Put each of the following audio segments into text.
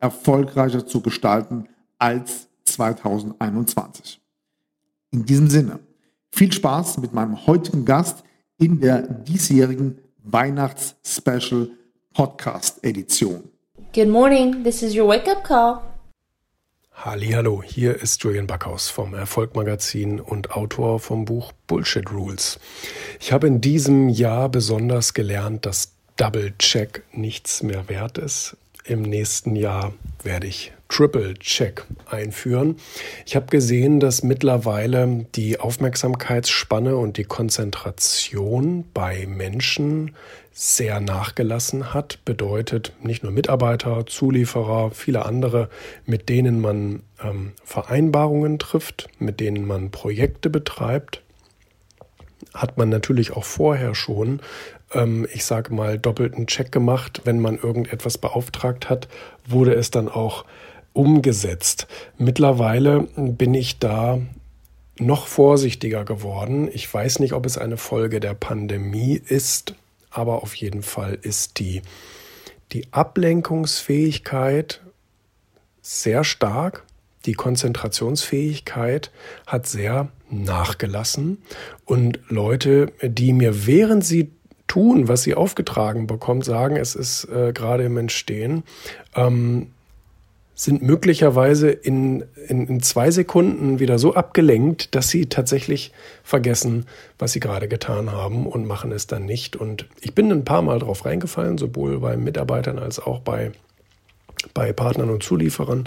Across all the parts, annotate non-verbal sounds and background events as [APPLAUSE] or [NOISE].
erfolgreicher zu gestalten als 2021. In diesem Sinne, viel Spaß mit meinem heutigen Gast in der diesjährigen Weihnachts-Special Podcast Edition. Good morning, this is your wake-up call. Hallo, hier ist Julian Backhaus vom Erfolgmagazin und Autor vom Buch Bullshit Rules. Ich habe in diesem Jahr besonders gelernt, dass Double Check nichts mehr wert ist. Im nächsten Jahr werde ich Triple Check einführen. Ich habe gesehen, dass mittlerweile die Aufmerksamkeitsspanne und die Konzentration bei Menschen sehr nachgelassen hat. Bedeutet nicht nur Mitarbeiter, Zulieferer, viele andere, mit denen man ähm, Vereinbarungen trifft, mit denen man Projekte betreibt, hat man natürlich auch vorher schon ähm, ich sage mal, doppelten Check gemacht. Wenn man irgendetwas beauftragt hat, wurde es dann auch umgesetzt. Mittlerweile bin ich da noch vorsichtiger geworden. Ich weiß nicht, ob es eine Folge der Pandemie ist, aber auf jeden Fall ist die, die Ablenkungsfähigkeit sehr stark. Die Konzentrationsfähigkeit hat sehr nachgelassen und Leute, die mir während sie tun, was sie aufgetragen bekommt, sagen, es ist äh, gerade im Entstehen, ähm, sind möglicherweise in, in, in, zwei Sekunden wieder so abgelenkt, dass sie tatsächlich vergessen, was sie gerade getan haben und machen es dann nicht. Und ich bin ein paar Mal drauf reingefallen, sowohl bei Mitarbeitern als auch bei, bei Partnern und Zulieferern,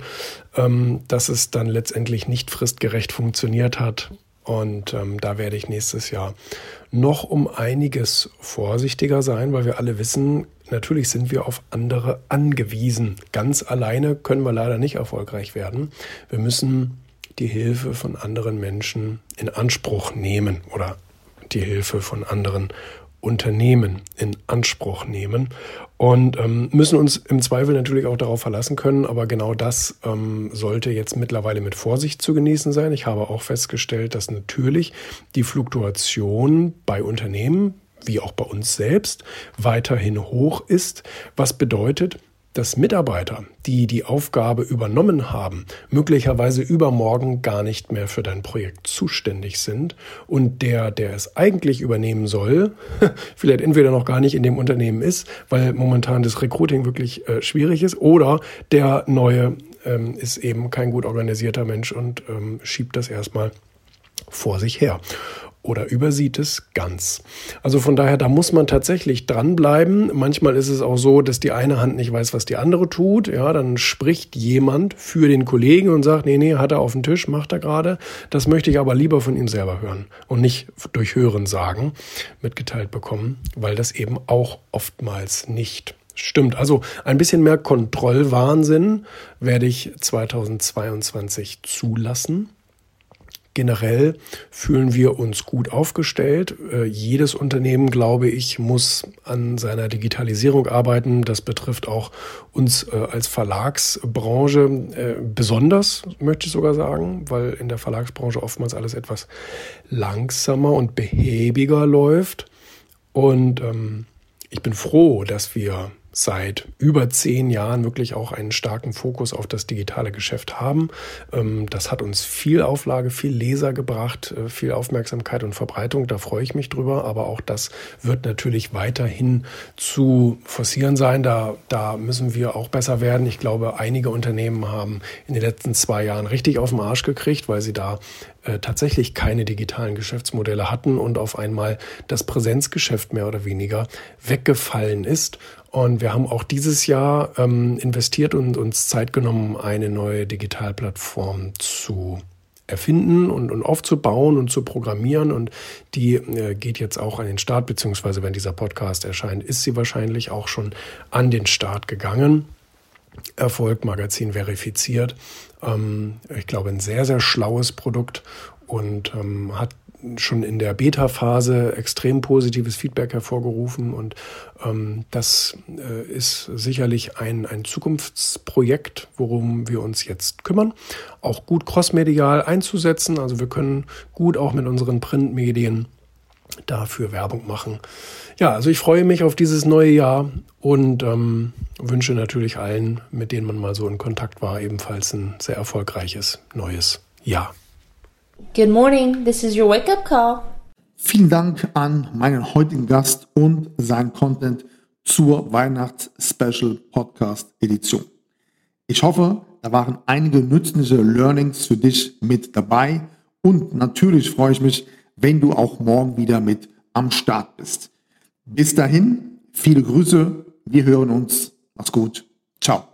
ähm, dass es dann letztendlich nicht fristgerecht funktioniert hat und ähm, da werde ich nächstes Jahr noch um einiges vorsichtiger sein, weil wir alle wissen, natürlich sind wir auf andere angewiesen. Ganz alleine können wir leider nicht erfolgreich werden. Wir müssen die Hilfe von anderen Menschen in Anspruch nehmen oder die Hilfe von anderen Unternehmen in Anspruch nehmen und ähm, müssen uns im Zweifel natürlich auch darauf verlassen können. Aber genau das ähm, sollte jetzt mittlerweile mit Vorsicht zu genießen sein. Ich habe auch festgestellt, dass natürlich die Fluktuation bei Unternehmen wie auch bei uns selbst weiterhin hoch ist, was bedeutet, dass Mitarbeiter, die die Aufgabe übernommen haben, möglicherweise übermorgen gar nicht mehr für dein Projekt zuständig sind und der, der es eigentlich übernehmen soll, [LAUGHS] vielleicht entweder noch gar nicht in dem Unternehmen ist, weil momentan das Recruiting wirklich äh, schwierig ist, oder der neue ähm, ist eben kein gut organisierter Mensch und ähm, schiebt das erstmal vor sich her oder übersieht es ganz. Also von daher, da muss man tatsächlich dranbleiben. Manchmal ist es auch so, dass die eine Hand nicht weiß, was die andere tut. Ja, dann spricht jemand für den Kollegen und sagt, nee, nee, hat er auf dem Tisch, macht er gerade. Das möchte ich aber lieber von ihm selber hören und nicht durch Hören sagen, mitgeteilt bekommen, weil das eben auch oftmals nicht Stimmt, also ein bisschen mehr Kontrollwahnsinn werde ich 2022 zulassen. Generell fühlen wir uns gut aufgestellt. Äh, jedes Unternehmen, glaube ich, muss an seiner Digitalisierung arbeiten. Das betrifft auch uns äh, als Verlagsbranche äh, besonders, möchte ich sogar sagen, weil in der Verlagsbranche oftmals alles etwas langsamer und behäbiger läuft. Und ähm, ich bin froh, dass wir seit über zehn Jahren wirklich auch einen starken Fokus auf das digitale Geschäft haben. Ähm, das hat uns viel Auflage, viel Leser gebracht, äh, viel Aufmerksamkeit und Verbreitung. Da freue ich mich drüber. Aber auch das wird natürlich weiterhin zu forcieren sein. Da, da müssen wir auch besser werden. Ich glaube, einige Unternehmen haben in den letzten zwei Jahren richtig auf den Arsch gekriegt, weil sie da äh, tatsächlich keine digitalen Geschäftsmodelle hatten und auf einmal das Präsenzgeschäft mehr oder weniger weggefallen ist. Und wir haben auch dieses Jahr ähm, investiert und uns Zeit genommen, eine neue Digitalplattform zu erfinden und, und aufzubauen und zu programmieren. Und die äh, geht jetzt auch an den Start, beziehungsweise wenn dieser Podcast erscheint, ist sie wahrscheinlich auch schon an den Start gegangen. Erfolg Magazin verifiziert. Ähm, ich glaube, ein sehr, sehr schlaues Produkt und ähm, hat schon in der Beta-Phase extrem positives Feedback hervorgerufen und ähm, das äh, ist sicherlich ein, ein Zukunftsprojekt, worum wir uns jetzt kümmern, auch gut crossmedial einzusetzen. Also wir können gut auch mit unseren Printmedien dafür Werbung machen. Ja, also ich freue mich auf dieses neue Jahr und ähm, wünsche natürlich allen, mit denen man mal so in Kontakt war, ebenfalls ein sehr erfolgreiches neues Jahr. Good morning, this is your wake up call. Vielen Dank an meinen heutigen Gast und sein Content zur Weihnachts-Special Podcast Edition. Ich hoffe, da waren einige nützliche Learnings für dich mit dabei und natürlich freue ich mich, wenn du auch morgen wieder mit am Start bist. Bis dahin, viele Grüße, wir hören uns. Mach's gut. Ciao.